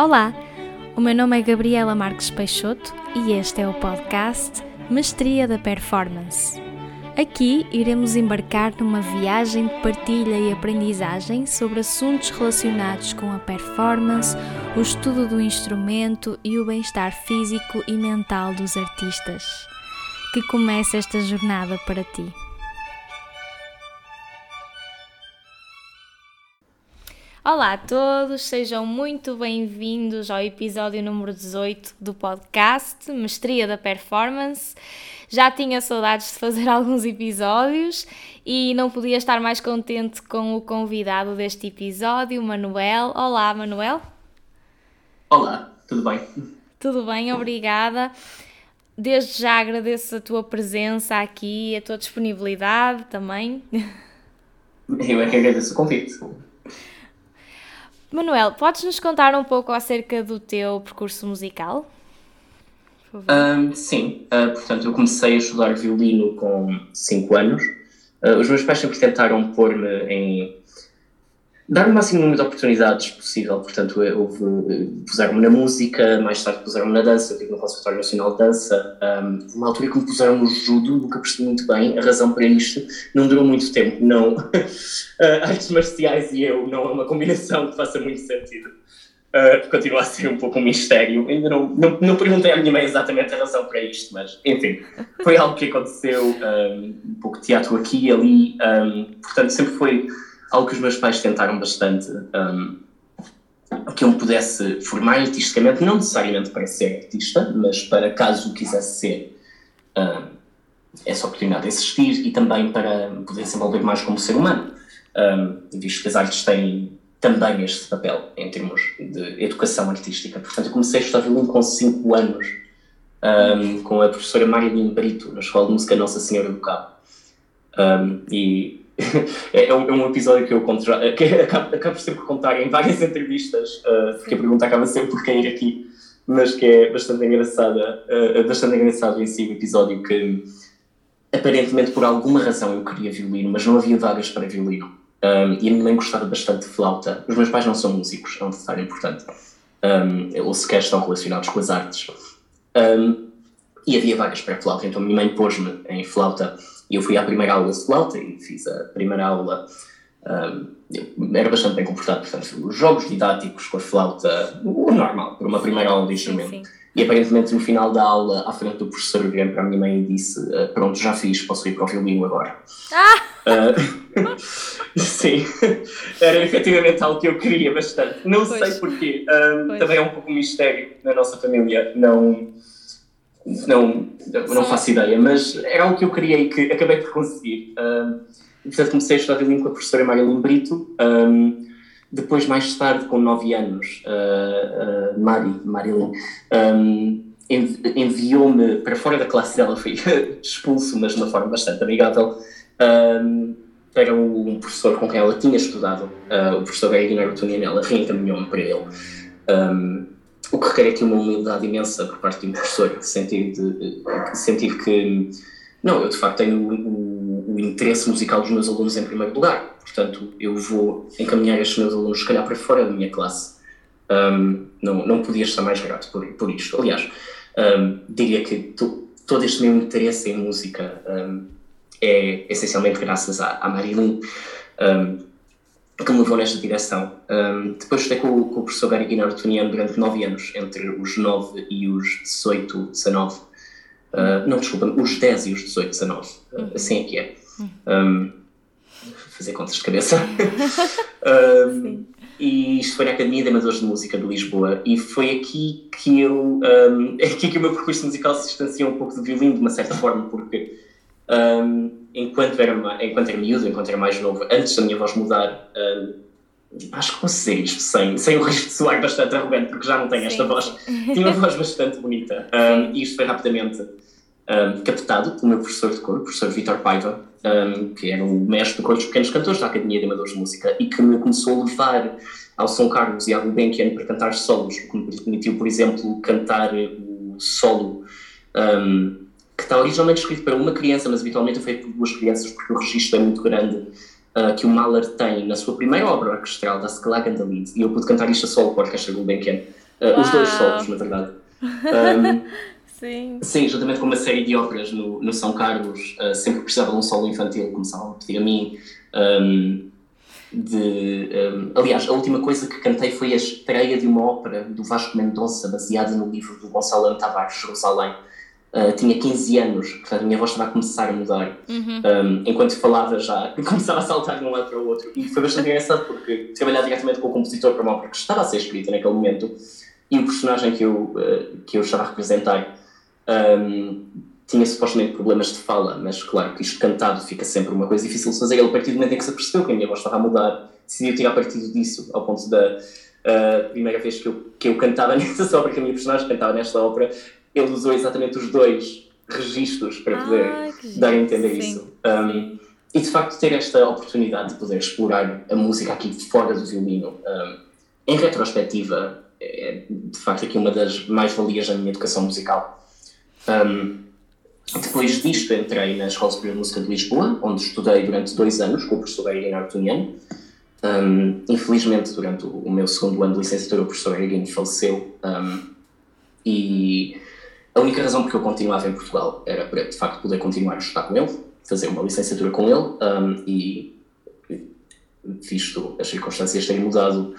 Olá, o meu nome é Gabriela Marques Peixoto e este é o podcast Mestria da Performance. Aqui iremos embarcar numa viagem de partilha e aprendizagem sobre assuntos relacionados com a performance, o estudo do instrumento e o bem-estar físico e mental dos artistas. Que comece esta jornada para ti. Olá a todos, sejam muito bem-vindos ao episódio número 18 do podcast Mestria da Performance. Já tinha saudades de fazer alguns episódios e não podia estar mais contente com o convidado deste episódio, Manuel. Olá, Manuel. Olá, tudo bem? Tudo bem, obrigada. Desde já agradeço a tua presença aqui, a tua disponibilidade também. Eu é que agradeço o convite. Manuel, podes nos contar um pouco acerca do teu percurso musical? Um, sim, uh, portanto, eu comecei a estudar violino com 5 anos. Uh, os meus pais sempre tentaram pôr-me em dar o máximo de oportunidades possível. Portanto, houve, puseram-me na música, mais tarde puseram-me na dança, eu estive no Conservatório Nacional de Dança. Um, uma altura que me puseram no judo, nunca percebi muito bem a razão para isto. Não durou muito tempo, não. uh, artes marciais e eu não é uma combinação que faça muito sentido. Uh, continua a ser um pouco um mistério. Ainda não, não, não perguntei à minha mãe exatamente a razão para isto, mas enfim, foi algo que aconteceu. Um, um pouco de teatro aqui e ali. Um, portanto, sempre foi algo que os meus pais tentaram bastante um, que eu me pudesse formar artisticamente, não necessariamente para ser artista, mas para caso quisesse ser, um, essa oportunidade de existir e também para poder se envolver mais como ser humano, um, visto que as artes têm também este papel em termos de educação artística. Portanto, eu comecei a estudar violino com 5 anos, um, com a professora Marilyn Brito, na Escola de Música Nossa Senhora do Cabo. Um, e é, é, um, é, um, episódio que eu conto já, que acabo, acabo sempre por contar em várias entrevistas, uh, porque a pergunta acaba sempre por cair aqui, mas que é bastante engraçada, uh, bastante engraçado em si o episódio que aparentemente por alguma razão eu queria violino, mas não havia vagas para violino. Um, e a minha mãe gostava bastante de flauta. Os meus pais não são músicos, é um detalhe importante. Um, ou sequer estão relacionados com as artes. Um, e havia vagas para flauta, então a minha mãe pôs-me em flauta e eu fui à primeira aula de flauta e fiz a primeira aula. Um, era bastante bem comportado, portanto, os jogos didáticos com a flauta, o normal, para uma primeira aula de instrumento. Sim, sim. E aparentemente no final da aula, à frente do professor, eu para a minha mãe e disse: uh, Pronto, já fiz, posso ir para o violino agora. Ah! Uh, sim, era efetivamente algo que eu queria bastante. Não pois. sei porquê, também é um pouco um mistério na nossa família. Não não, não faço ideia, mas era algo que eu queria e que acabei por conseguir. Um, portanto, comecei a estudar violino com a professora Marilyn Brito. Um, depois, mais tarde, com 9 anos, uh, uh, Mari, Marilyn, um, enviou-me para fora da classe dela, fui expulso, mas de uma forma bastante amigável, um, para um professor com quem ela tinha estudado, uh, o professor Gairinaro Tonianella, reencaminhou-me para ele. Um, o que requer aqui uma humildade imensa por parte de um professor, sentir, de, sentir que, não, eu de facto tenho o, o, o, interesse musical dos meus alunos em primeiro lugar, portanto eu vou encaminhar estes meus alunos, se calhar, para fora da minha classe. Um, não, não podia estar mais grato por, por isto. Aliás, um, diria que to, todo este meu interesse em música um, é essencialmente graças à, à Marilyn que me levou nesta direção. Um, depois estudei com, com o professor Gary Guinar Tuniano durante 9 anos, entre os 9 e os 18, 19. Uh, não, desculpa, os 10 e os 18, 19. Uh, assim é que é. Um, fazer contas de cabeça. um, e isto foi na Academia de Amadores de Música de Lisboa e foi aqui que eu um, é aqui que o meu percurso musical se distanciou um pouco do violino de uma certa forma porque um, enquanto, era, enquanto era miúdo, enquanto era mais novo, antes da minha voz mudar, um, acho que consigo isto sem, sem o risco de soar bastante arrogante, porque já não tenho Sim. esta voz. Tinha uma voz bastante bonita. Um, e isto foi rapidamente um, captado pelo meu professor de cor, o professor Vitor Paiva, um, que era o mestre do coro dos pequenos cantores da Academia de Amadores de Música e que me começou a levar ao São Carlos e ao Gulbenkian para cantar solos, o que me permitiu, por exemplo, cantar o solo um, que está originalmente escrito para uma criança, mas habitualmente é feito por duas crianças, porque o registro é muito grande, uh, que o Mahler tem na sua primeira obra orquestral, da Skalagan da Lied, e eu pude cantar isto a solo com a Orquestra Gulbenkian. Uh, os dois solos, na verdade. Um, sim. Sim, juntamente com uma série de óperas no, no São Carlos, uh, sempre que precisava de um solo infantil, começavam a pedir a mim. Um, de, um, aliás, a última coisa que cantei foi a estreia de uma ópera do Vasco Mendonça, baseada no livro do Gonçalo Tavares, Jerusalém. Uh, tinha 15 anos, portanto a minha voz estava a começar a mudar. Uhum. Um, enquanto falava já, começava a saltar de um lado para o outro. E foi bastante engraçado porque trabalhar diretamente com o compositor para uma ópera que estava a ser escrita naquele momento e o personagem que eu, uh, que eu estava a representar um, tinha supostamente problemas de fala, mas claro que isto cantado fica sempre uma coisa difícil de fazer. Ele, a partir do momento em que se apercebeu que a minha voz estava a mudar, decidiu tirar partido disso, ao ponto da uh, primeira vez que eu, que eu cantava nessa ópera, que a minha personagem cantava nesta ópera, ele usou exatamente os dois registros para poder ah, dar a entender sim. isso. Um, e de facto ter esta oportunidade de poder explorar a música aqui fora do violino, um, em retrospectiva, é de facto aqui uma das mais-valias da minha educação musical. Um, depois disto entrei na Escola Superior de Música de Lisboa, onde estudei durante dois anos com o professor Irene Artuniano. Um, infelizmente, durante o meu segundo ano de licenciatura, o professor Irene faleceu e a única razão por que eu continuava em Portugal era para, de facto, poder continuar a estudar com ele, fazer uma licenciatura com ele um, e, visto as circunstâncias terem mudado,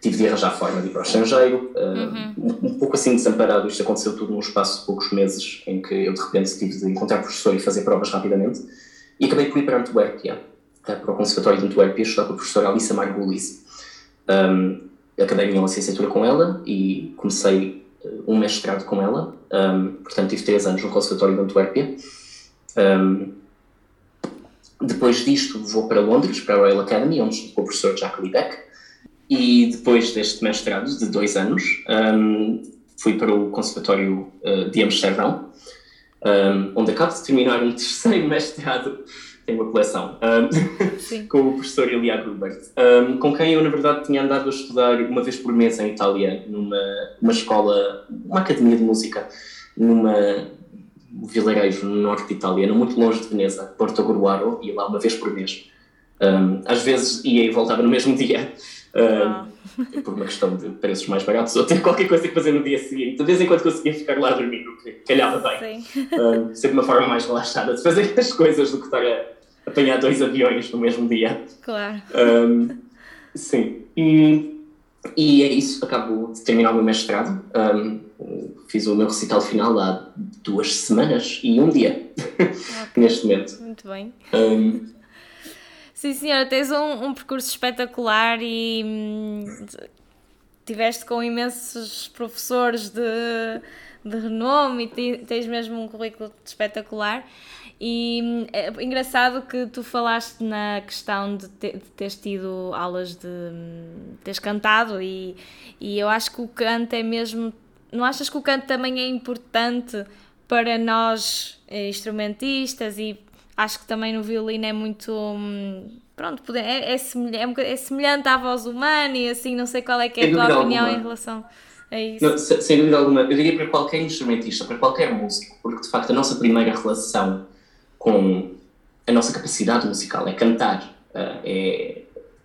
tive de arranjar forma de ir para o estrangeiro. Um, uhum. um, pouco assim desamparado, isto aconteceu tudo num espaço de poucos meses, em que eu de repente tive de encontrar professor e fazer provas rapidamente. E acabei por ir para Antuérpia, para o Conservatório de Antuérpia, estudar com a professora Alissa Margulis. Um, acabei a minha licenciatura com ela e comecei um mestrado com ela, um, portanto tive três anos no Conservatório de Antuérpia. Um, depois disto vou para Londres, para a Royal Academy, onde estou com o professor Jack Beck, e depois deste mestrado de dois anos um, fui para o Conservatório uh, de Amsterdão, onde acabo de terminar um terceiro mestrado tem uma coleção, um, com o professor Elia Grubert, um, com quem eu, na verdade, tinha andado a estudar uma vez por mês em Itália, numa uma escola, uma academia de música, numa um vilarejo no norte de Itália, não muito longe de Veneza, Porto Gruaro, ia lá uma vez por mês. às vezes ia e voltava no mesmo dia. Ah. por uma questão de preços mais baratos ou ter qualquer coisa que fazer no dia seguinte. De vez em quando conseguia ficar lá a dormir, o que calhava bem. Um, sempre uma forma mais relaxada de fazer as coisas do que estar a apanhar dois aviões no mesmo dia. Claro. Um, sim. E, e é isso. Acabo de terminar o meu mestrado. Um, fiz o meu recital final há duas semanas e um dia, okay. neste momento. Muito bem. Um, Sim, senhora, tens um, percurso espetacular e hum, tiveste com imensos professores de, de renome e tens mesmo um currículo espetacular. E hum, é engraçado que tu falaste na questão de, te, de teres tido aulas de, hum, teres cantado e, e eu acho que o canto é mesmo. Não achas que o canto também é importante para nós eh, instrumentistas e acho que também no violino é muito. Hum, pronto, é, é, semelhante, é semelhante à voz humana e assim, não sei qual é que é a tua opinião alguma. em relação a isso. Não, sem dúvida alguma, eu diria para qualquer instrumentista, para qualquer músico, porque de facto a nossa primeira relação com a nossa capacidade musical é cantar. Uh, é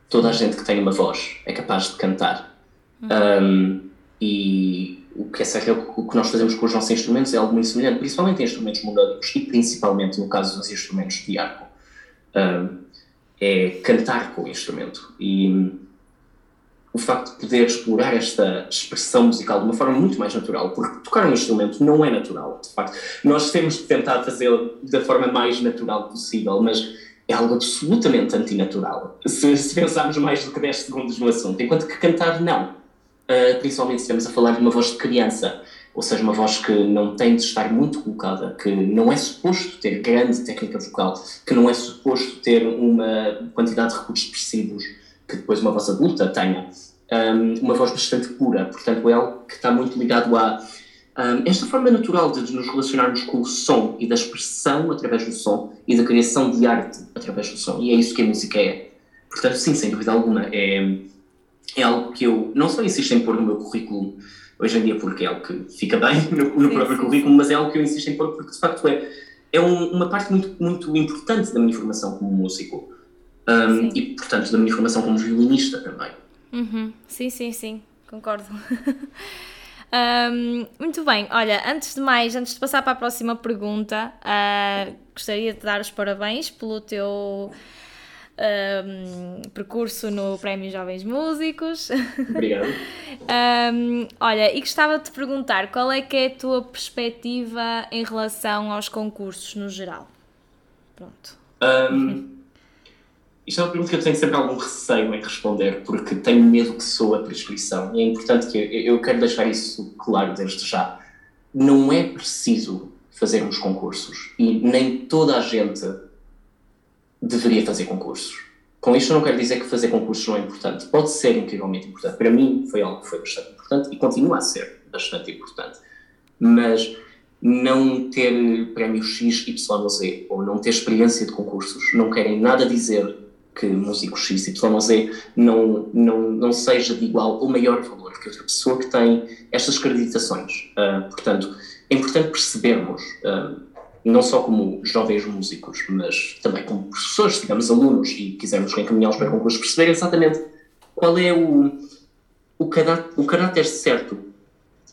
toda a gente que tem uma voz é capaz de cantar. Uhum. Um, e o que é certo é que o que nós fazemos com os nossos instrumentos é algo muito semelhante, principalmente em instrumentos melódicos e principalmente no caso dos instrumentos de arco. Um, é cantar com o instrumento. E o facto de poder explorar esta expressão musical de uma forma muito mais natural, porque tocar um instrumento não é natural, de facto. Nós temos de tentar fazê-lo da forma mais natural possível, mas é algo absolutamente antinatural, se, se pensarmos mais do que 10 segundos no assunto, enquanto que cantar não uh, principalmente se estamos a falar de uma voz de criança, ou seja, uma voz que não tem de estar muito colocada, que não é suposto ter grande técnica vocal, que não é suposto ter uma quantidade de recursos expressivos que depois uma voz adulta tenha. Um, uma voz bastante pura, portanto é algo que está muito ligado a um, esta forma natural de nos relacionarmos com o som e da expressão através do som e da criação de arte através do som. E é isso que a música é. Portanto, sim, sem dúvida alguma, é, é algo que eu não só insisto em pôr no meu currículo hoje em dia porque é algo que fica bem no, no sim, próprio sim, currículo, mas é algo que eu insisto em pôr porque de facto é, é um, uma parte muito, muito importante da minha formação como músico um, e portanto da minha formação como violinista também. Uhum. Sim, sim, sim, concordo. Um, muito bem, olha, antes de mais, antes de passar para a próxima pergunta, uh, gostaria de dar os parabéns pelo teu um, percurso no Prémio Jovens Músicos. Obrigado. um, olha, e gostava de te perguntar qual é que é a tua perspectiva em relação aos concursos no geral? Pronto. Um, isto é uma pergunta que eu tenho sempre algum receio em responder, porque tenho medo que sou a prescrição. E é importante que eu, eu quero deixar isso claro desde já. Não é preciso fazermos concursos e nem toda a gente deveria fazer concursos. Com isto eu não quero dizer que fazer concursos não é importante. Pode ser incrivelmente importante. Para mim foi algo que foi bastante importante e continua a ser bastante importante. Mas não ter prémio X, Y ou Z ou não ter experiência de concursos não querem nada dizer que músico X, Y ou Z não, não, não seja de igual ou maior valor que outra pessoa que tem estas acreditações. Uh, portanto, é importante percebermos, uh, não só como jovens músicos, mas também como professores, tivermos alunos e quisermos encaminhá-los para concursos, perceber exatamente qual é o, o, caráter, o caráter certo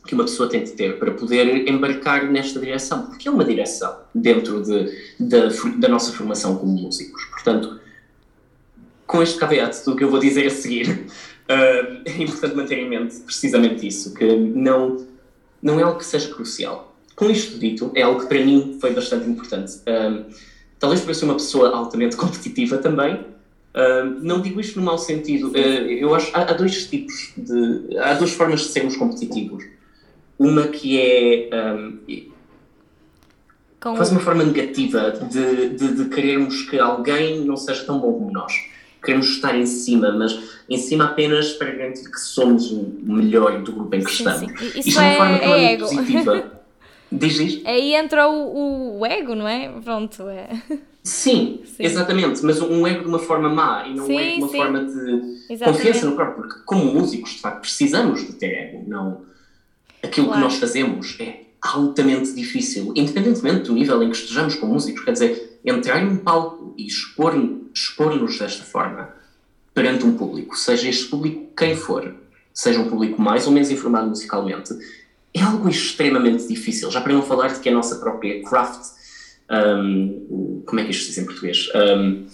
que uma pessoa tem de ter para poder embarcar nesta direção, porque é uma direção dentro de, de da nossa formação como músicos. Portanto, com este caveat do que eu vou dizer a seguir, uh, é importante manter em mente precisamente isso, que não, não é algo que seja crucial. Com isto dito, é algo que para mim foi bastante importante. Uh, talvez por eu ser uma pessoa altamente competitiva também, uh, não digo isto no mau sentido. eu acho há, há dois tipos de. há duas formas de sermos competitivos. Uma que é. Um, com... Quase uma forma negativa de, de, de querermos que alguém não seja tão bom como nós queremos estar em cima, mas em cima apenas para garantir que somos o melhor do grupo em que sim, estamos. Sim. Isso, é, é uma forma é ego. positiva. Diz isto? Aí entra o, o, ego, não é? Pronto, é. Sim, sim, exatamente, mas um ego de uma forma má e não sim, um ego de uma sim. forma de exatamente. confiança no próprio, porque como músicos, de facto, precisamos de ter ego, não... Aquilo claro. que nós fazemos é altamente difícil, independentemente do nível em que estejamos com músicos, quer dizer, entrar num palco e expor-nos expor desta forma perante um público, seja este público quem for, seja um público mais ou menos informado musicalmente, é algo extremamente difícil, já para não falar de que a nossa própria craft, um, como é que isto se diz em português? Um,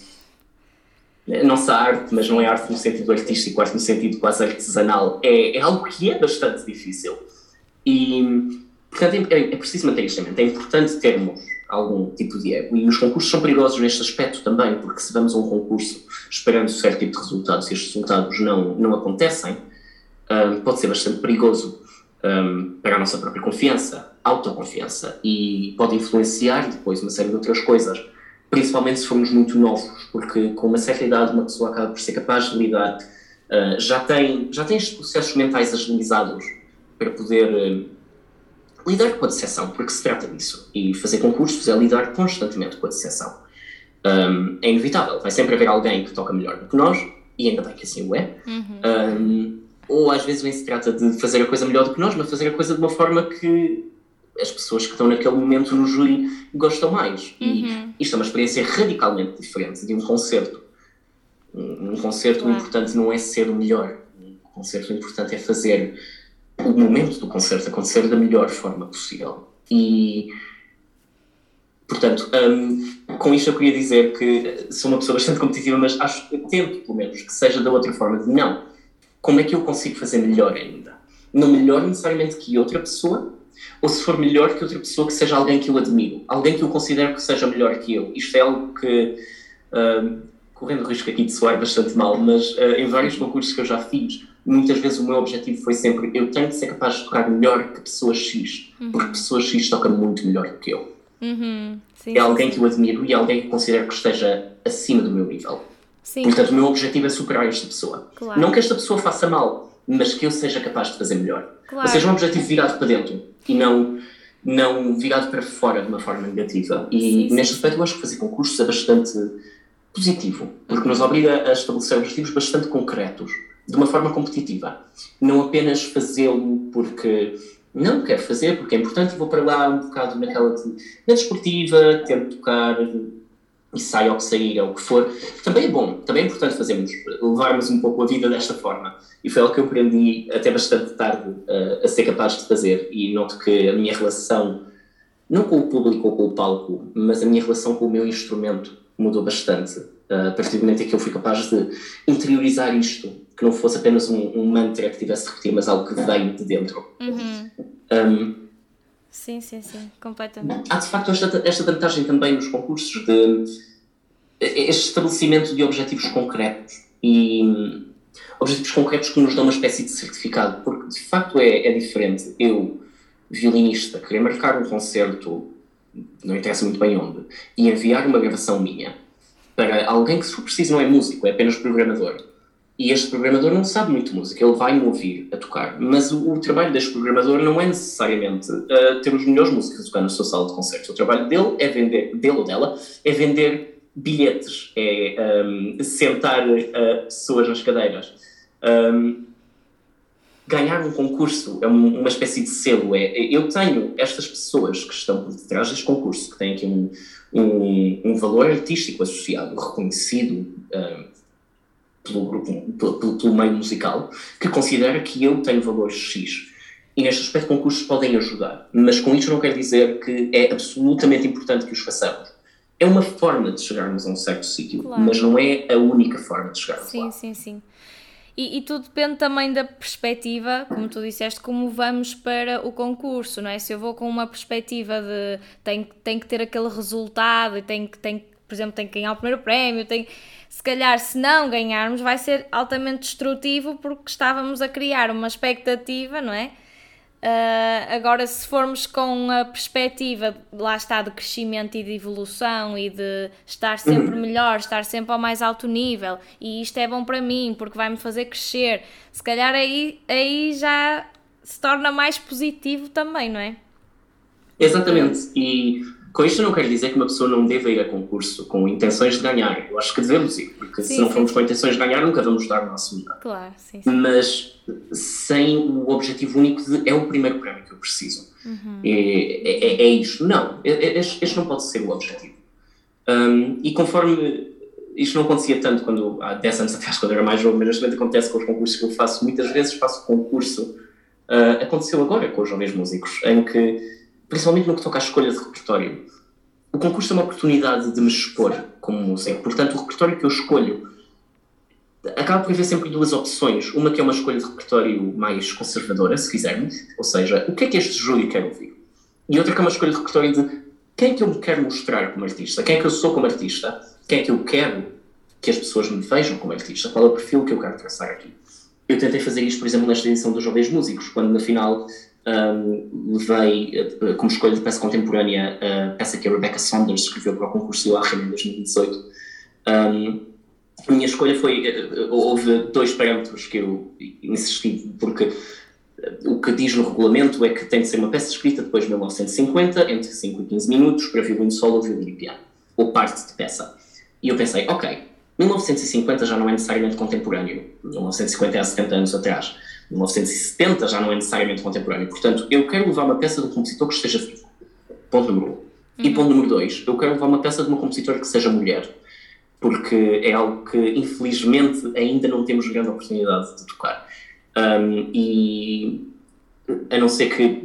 a nossa arte, mas não é arte no sentido artístico, arte no sentido quase artesanal, é, é algo que é bastante difícil. E, portanto, é, é preciso manter isto em mente. É importante termos algum tipo de ego. E os concursos são perigosos neste aspecto também, porque se vamos a um concurso esperando certo tipo de resultados e estes resultados não, não acontecem, um, pode ser bastante perigoso um, para a nossa própria confiança, autoconfiança, e pode influenciar depois uma série de outras coisas, principalmente se formos muito novos, porque com uma certa idade uma pessoa acaba por ser capaz de lidar, uh, já, tem, já tem estes processos mentais agilizados para poder. Uh, lidar com a decepção, porque se trata disso. E fazer concursos é lidar constantemente com a decepção. Um, é inevitável, vai sempre haver alguém que toca melhor do que nós, e ainda bem que assim o é. Uhum. Um, ou às vezes nem se trata de fazer a coisa melhor do que nós, mas fazer a coisa de uma forma que as pessoas que estão naquele momento no júri gostam mais. Uhum. E isto é uma experiência radicalmente diferente de um concerto. Um, um concerto claro. importante não é ser o melhor. Um concerto importante é fazer o momento do concerto acontecer da melhor forma possível. E, portanto, um, com isto eu queria dizer que sou uma pessoa bastante competitiva, mas acho, tento, pelo menos, que seja da outra forma, de não. Como é que eu consigo fazer melhor ainda? Não melhor necessariamente que outra pessoa, ou se for melhor que outra pessoa, que seja alguém que eu admiro, alguém que eu considero que seja melhor que eu. Isto é algo que, um, correndo o risco aqui de soar bastante mal, mas uh, em vários concursos que eu já fiz, muitas vezes o meu objetivo foi sempre eu tenho de ser capaz de tocar melhor que pessoa X, uhum. porque pessoa X toca muito melhor do que eu. Uhum. Sim, é alguém sim. que eu admiro e é alguém que considero que esteja acima do meu nível. Sim. Portanto, o meu objetivo é superar esta pessoa. Claro. Não que esta pessoa faça mal, mas que eu seja capaz de fazer melhor. Claro. Ou seja, um objetivo virado para dentro e não, não virado para fora de uma forma negativa. E neste aspecto, eu acho que fazer concursos é bastante positivo, porque nos obriga a estabelecer objetivos bastante concretos de uma forma competitiva. Não apenas fazê-lo porque não quero fazer, porque é importante e vou para lá um bocado naquela de, na desportiva, tento tocar e sai ao que sair, o que for. Também é bom, também é importante fazermos, levarmos um pouco a vida desta forma. E foi algo que eu aprendi até bastante tarde uh, a ser capaz de fazer e noto que a minha relação, não com o público ou com o palco, mas a minha relação com o meu instrumento mudou bastante. Uh, a partir do momento em que eu fui capaz de interiorizar isto, que não fosse apenas um, um mantra que tivesse de repetir, mas algo que veio de dentro. Uhum. Um, sim, sim, sim, completamente. Há de facto esta, esta vantagem também nos concursos de este estabelecimento de objetivos concretos e objetivos concretos que nos dão uma espécie de certificado, porque de facto é, é diferente eu, violinista, querer marcar um concerto, não interessa muito bem onde, e enviar uma gravação minha para alguém que, se for preciso, não é músico, é apenas programador. E este programador não sabe muito música, ele vai me ouvir a tocar, mas o, o trabalho deste programador não é necessariamente uh, ter os melhores músicos a tocar na sua sala de concertos. O trabalho dele é vender, dele ou dela, é vender bilhetes, é um, sentar uh, pessoas nas cadeiras. Um, ganhar um concurso é uma espécie de selo. É, eu tenho estas pessoas que estão por detrás deste concurso, que têm aqui um, um, um valor artístico associado, reconhecido um, pelo, grupo, pelo, pelo, meio musical, que considera que eu tenho valor X. E neste aspecto, concursos podem ajudar. Mas com isto não quer dizer que é absolutamente importante que os façamos é uma forma de chegarmos a um certo sítio, claro. mas não é a única forma de chegarmos sim, lá. Sim, sim, sim. E, e, tudo depende também da perspectiva, como tu disseste, como vamos para o concurso, não é? Se eu vou com uma perspectiva de tem, tem que ter aquele resultado e tem que, tem, por exemplo, tem que ganhar o primeiro prémio, tem, se calhar se não ganharmos vai ser altamente destrutivo porque estávamos a criar uma expectativa, não é? Uh, agora, se formos com a perspectiva, lá está, de crescimento e de evolução e de estar sempre uhum. melhor, estar sempre ao mais alto nível, e isto é bom para mim porque vai-me fazer crescer, se calhar aí, aí já se torna mais positivo também, não é? Exatamente. E com isto não quero dizer que uma pessoa não deva ir a concurso com intenções de ganhar. Eu acho que devemos ir, porque sim, se não sim. formos com intenções de ganhar, nunca vamos dar o nosso melhor. Claro, sim, sim. Mas sem o objetivo único de é o primeiro prémio que eu preciso. Uhum. É, é, é, isto. Não, este, este, não pode ser o objetivo. Um, e conforme isto não acontecia tanto quando há 10 anos atrás, quando era mais jovem, mas neste acontece com os concursos que eu faço. Muitas vezes faço concurso. Uh, aconteceu agora com os jovens músicos, em que principalmente no que toca à escolha de repertório. O concurso é uma oportunidade de me expor como músico, portanto, o repertório que eu escolho acaba por haver sempre duas opções. Uma que é uma escolha de repertório mais conservadora, se quisermos, ou seja, o que é que este júri quer ouvir? E outra que é uma escolha de repertório de quem é que eu me quero mostrar como artista, quem é que eu sou como artista, quem é que eu quero que as pessoas me vejam como artista, qual é o perfil que eu quero traçar aqui. Eu tentei fazer isto, por exemplo, nesta edição dos Jovens Músicos, quando na final um, levei uh, como escolha de peça contemporânea a peça que a Rebecca Saunders escreveu para o concurso Joachim em 2018. Um, a minha escolha foi. Uh, houve dois parâmetros que eu insisti, porque o que diz no regulamento é que tem de ser uma peça escrita depois de 1950, entre 5 e 15 minutos, para violino solo, violino e piano, ou parte de peça. E eu pensei, ok, 1950 já não é necessariamente contemporâneo, 1950 é há 70 anos atrás. 1970 já não é necessariamente contemporâneo. Portanto, eu quero levar uma peça de um compositor que esteja vivo. Ponto número um. Uhum. E ponto número dois, eu quero levar uma peça de uma compositora que seja mulher. Porque é algo que, infelizmente, ainda não temos grande oportunidade de tocar. Um, e a não ser que,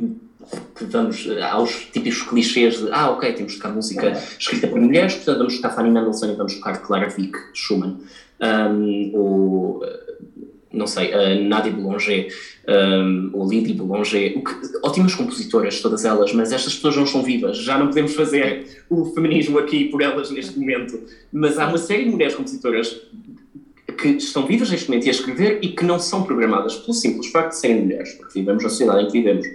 que vamos aos típicos clichês de ah, ok, temos de tocar música escrita por mulheres, portanto vamos tocar Fanny Mendelssohn e vamos tocar Clara Wieck, Schumann. Um, ou não sei, a Nadia Boulanger, um, ou Lydie Boulanger, que, ótimas compositoras, todas elas, mas estas pessoas não são vivas, já não podemos fazer o feminismo aqui por elas neste momento. Mas há uma série de mulheres compositoras que estão vivas neste momento e a escrever e que não são programadas pelo simples facto de serem mulheres, porque vivemos na sociedade em que vivemos.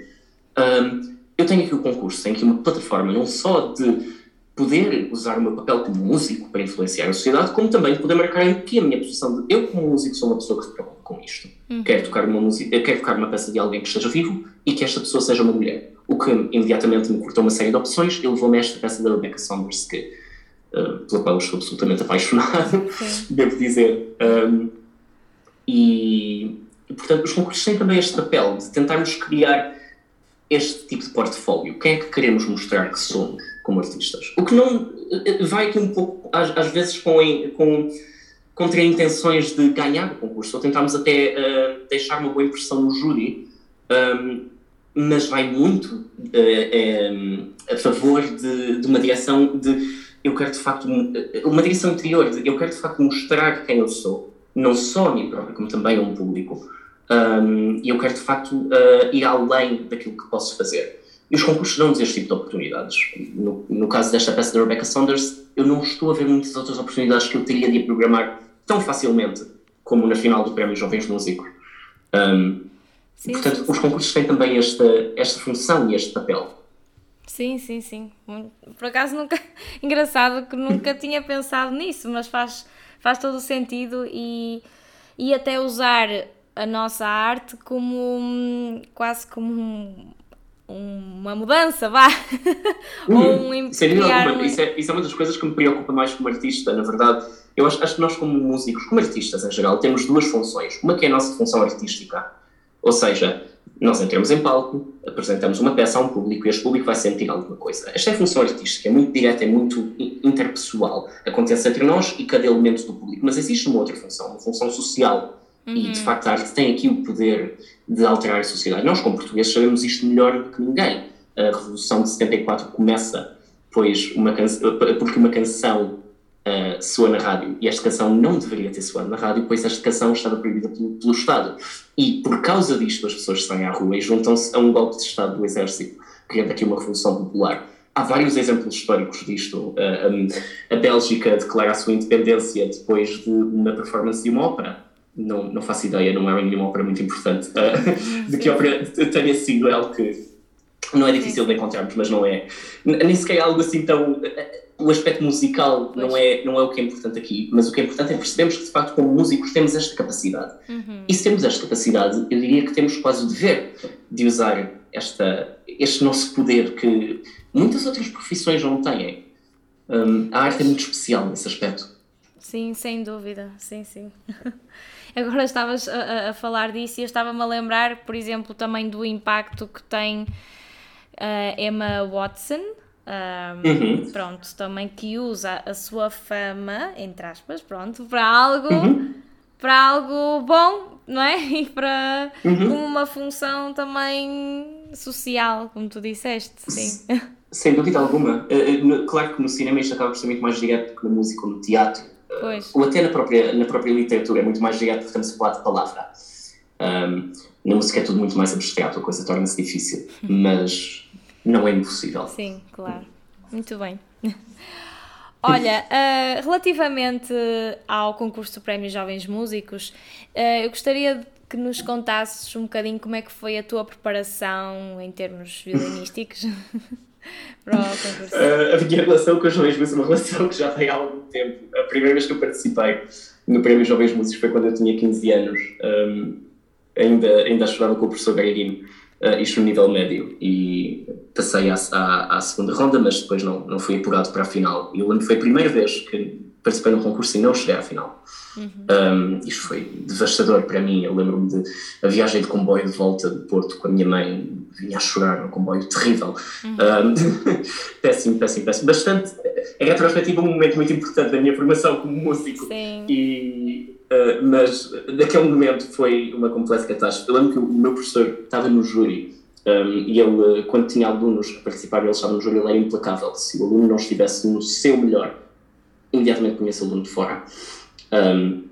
Um, eu tenho aqui o concurso, tenho aqui uma plataforma não só de poder usar o meu papel como músico para influenciar a sociedade, como também poder marcar aqui a minha posição de eu como músico sou uma pessoa que se preocupa com isto. Uhum. Quero tocar uma música, quero tocar uma peça de alguém que esteja vivo e que esta pessoa seja uma mulher. O que imediatamente me cortou uma série de opções e levou-me a esta peça da Rebecca Saunders, que, uh, pela qual eu estou absolutamente apaixonado, devo dizer. Um, e, portanto, os concursos têm também este papel de tentarmos criar este tipo de portfólio. Quem é que queremos mostrar que somos como artistas? O que não eh, vai aqui um pouco, às, às vezes, com, com contra intenções de ganhar o concurso, ou tentámos até uh, deixar uma boa impressão no júri, um, mas vai muito é, a favor de, de, uma direção de eu quero de facto uma direção interior, de, eu quero de facto mostrar quem eu sou, não só a mim próprio, como também a um público. E eu quero de facto uh, ir além daquilo que posso fazer. E os concursos dão-nos este tipo de oportunidades. No, no, caso desta peça da Rebecca Saunders, eu não estou a ver muitas outras oportunidades que eu teria de programar tão facilmente como na final do Prémio Jovens Músicos. Um, sim, portanto, sim, sim. os concursos têm também esta, esta função e este papel. Sim, sim, sim. Por acaso nunca. Engraçado que nunca tinha pensado nisso, mas faz, faz todo o sentido e, e até usar a nossa arte como quase como um, uma mudança, vá. Hum, Ou um sem alguma. Isso, é, isso é uma das coisas que me preocupa mais como artista, na verdade. Eu acho, acho que nós, como músicos, como artistas em geral, temos duas funções. Uma que é a nossa função artística, ou seja, nós entramos em palco, apresentamos uma peça a um público e este público vai sentir alguma coisa. Esta é a função artística, é muito direta, é muito interpessoal. Acontece entre nós e cada elemento do público. Mas existe uma outra função, uma função social. Uhum. E, de uhum. facto, a arte tem aqui o poder de alterar a sociedade. Nós, como portugueses, sabemos isto melhor do que ninguém. A Revolução de 74 começa pois uma porque uma canção uh, soa na rádio e esta canção não deveria ter soado na rádio, pois esta canção estava proibida pelo, pelo Estado. E por causa disto as pessoas saem à rua e juntam-se a um golpe de Estado do Exército, criando aqui uma revolução popular. Há vários exemplos históricos disto. Uh, um, a Bélgica declara a sua independência depois de uma performance de uma ópera. Não, não faço ideia, não é nenhuma ópera muito importante. Uh, de que ópera tenha sido ela que não é difícil de encontrarmos, mas não é. Nem sequer é algo assim tão o aspecto musical não é, não é o que é importante aqui, mas o que é importante é percebermos que, de facto, como músicos, temos esta capacidade. Uhum. E se temos esta capacidade, eu diria que temos quase o dever de usar esta, este nosso poder que muitas outras profissões não têm. Um, a arte é muito especial nesse aspecto. Sim, sem dúvida, sim, sim. Agora estavas a, a falar disso e eu estava-me a lembrar, por exemplo, também do impacto que tem uh, Emma Watson, um, uhum. Pronto, também que usa a sua fama, entre aspas, pronto, para algo, uhum. para algo bom, não é? E para uhum. uma função também social, como tu disseste, sim. Sem dúvida alguma. Eh, eh, claro que no cinema isto acaba por ser muito mais direto que na música ou no teatro. Pois. Ou até na própria, na própria literatura, é muito mais direto porque estamos a falar de palavra. Um, na música é tudo muito mais abstrato, a coisa torna-se difícil. Mas não é impossível. Sim, claro. Muito bem. Olha, uh, relativamente ao concurso do Prémio Jovens Músicos, uh, eu gostaria que nos contasses um bocadinho como é que foi a tua preparação em termos violinísticos. Uh, a minha relação com os Jovens Músicos é uma relação que já tem há algum tempo. A primeira vez que eu participei no Prémio Jovens Músicos foi quando eu tinha 15 anos. Um, ainda, ainda estudava com o professor Gairino uh, isto no nível médio, e passei à, à, à, segunda ronda, mas depois não, não fui apurado para a final. E lembro que foi a primeira vez que participei num concurso e não cheguei à final. Uhum. Um, isto foi devastador para mim. Eu lembro-me de a viagem de comboio de volta de Porto com a minha mãe, vinha a chorar no comboio, terrível. Uhum. Um, péssimo, péssimo, péssimo. Bastante. Em retrospectiva, um momento muito importante da minha formação como músico. Sim. E, uh, mas naquele momento foi uma completa catástrofe. Eu lembro que o meu professor estava no júri. Um, e ele, quando tinha alunos a participar, ele estava no júri, ele era implacável. Se o aluno não estivesse no seu melhor, imediatamente punha esse aluno de fora. Um,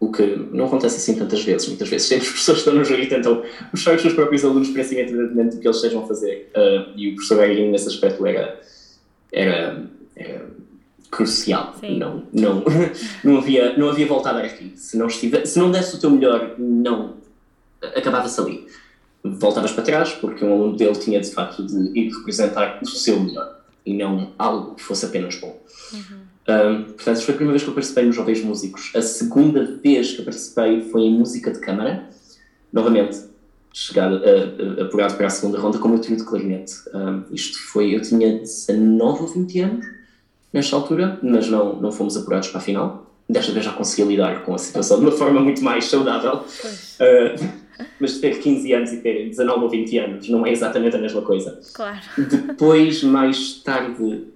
o que não acontece assim tantas vezes. Muitas vezes sempre as pessoas estão no jogo e tentam mostrar os seus próprios alunos para si, independentemente do que eles estejam a fazer. Uh, e o professor Gairinho, nesse aspecto, era, era, era crucial. Não, não, não, havia, não havia volta a dar aqui. Se não, estive, se não desse o teu melhor, não. Acabava-se ali. Voltavas para trás, porque um aluno dele tinha de facto de ir representar o seu melhor e não algo que fosse apenas bom. Uhum. Um, portanto, foi a primeira vez que eu participei nos Jovens Músicos. A segunda vez que eu participei foi em música de câmara. Novamente, chegado, uh, apurado para a segunda ronda como eu trio de clarinete. Um, isto foi, eu tinha 19 ou 20 anos nesta altura, mas não, não fomos apurados para a final. Desta vez já consegui lidar com a situação de uma forma muito mais saudável. Uh, mas ter 15 anos e ter 19 ou 20 anos não é exatamente a mesma coisa. Claro. Depois, mais tarde,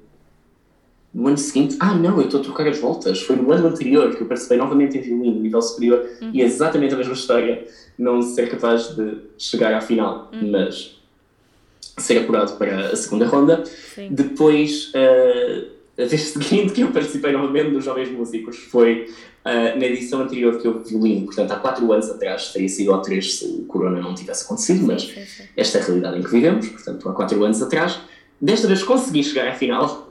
no ano seguinte, ah não, eu estou a trocar as voltas. Foi no ano anterior que eu participei novamente em violino, nível superior, uhum. e é exatamente a mesma história. Não ser capaz de chegar à final, uhum. mas ser apurado para a segunda ronda. Sim. Depois, uh, a vez seguinte que eu participei novamente dos Jovens Músicos foi uh, na edição anterior que eu violino, portanto há quatro anos atrás, teria sido há três se o corona não tivesse acontecido, mas sim, sim. esta é a realidade em que vivemos, portanto há quatro anos atrás. Desta vez consegui chegar à final